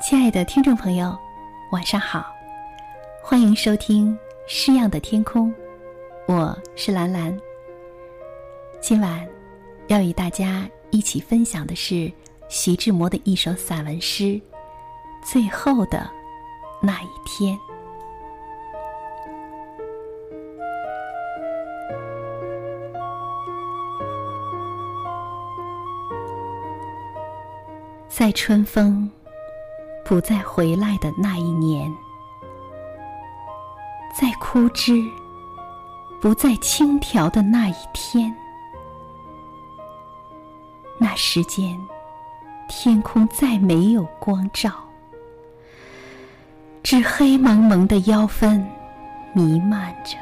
亲爱的听众朋友，晚上好，欢迎收听《诗样的天空》，我是兰兰。今晚要与大家一起分享的是徐志摩的一首散文诗《最后的那一天》。在春风不再回来的那一年，在枯枝不再轻条的那一天，那时间，天空再没有光照，只黑蒙蒙的妖氛弥漫着，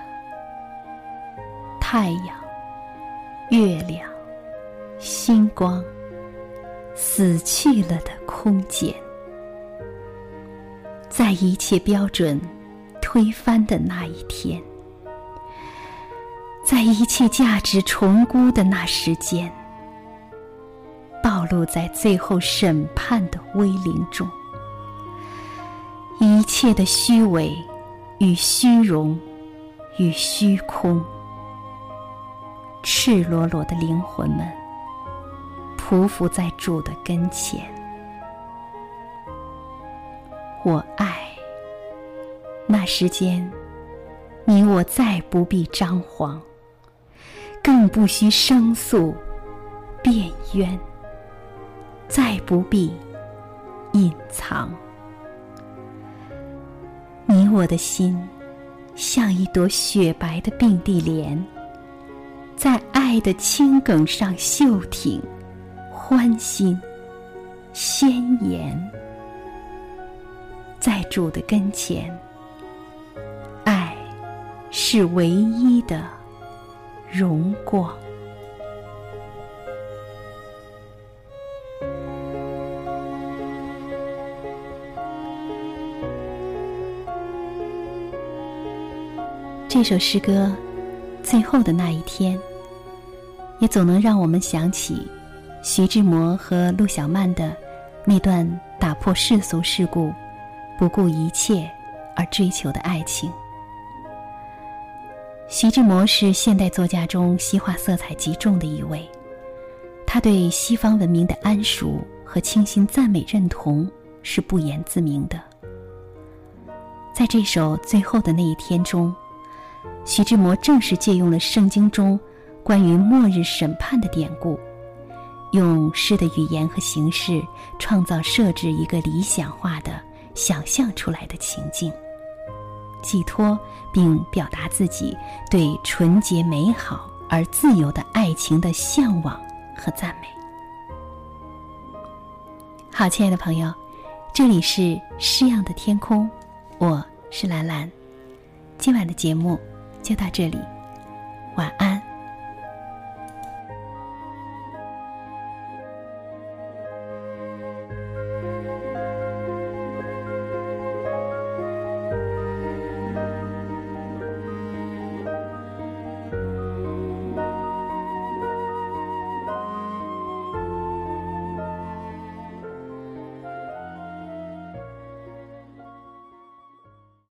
太阳、月亮、星光。死去了的空间，在一切标准推翻的那一天，在一切价值重估的那时间，暴露在最后审判的威灵中，一切的虚伪与虚荣与虚空，赤裸裸的灵魂们。匍匐在主的跟前，我爱。那时间，你我再不必张狂，更不需申诉、辩冤，再不必隐藏。你我的心，像一朵雪白的并蒂莲，在爱的青梗上秀挺。欢欣，鲜艳，在主的跟前，爱是唯一的荣光。这首诗歌最后的那一天，也总能让我们想起。徐志摩和陆小曼的那段打破世俗世故、不顾一切而追求的爱情。徐志摩是现代作家中西化色彩极重的一位，他对西方文明的谙熟和倾心赞美认同是不言自明的。在这首最后的那一天中，徐志摩正是借用了圣经中关于末日审判的典故。用诗的语言和形式创造设置一个理想化的、想象出来的情境，寄托并表达自己对纯洁美好而自由的爱情的向往和赞美。好，亲爱的朋友，这里是诗样的天空，我是兰兰，今晚的节目就到这里，晚安。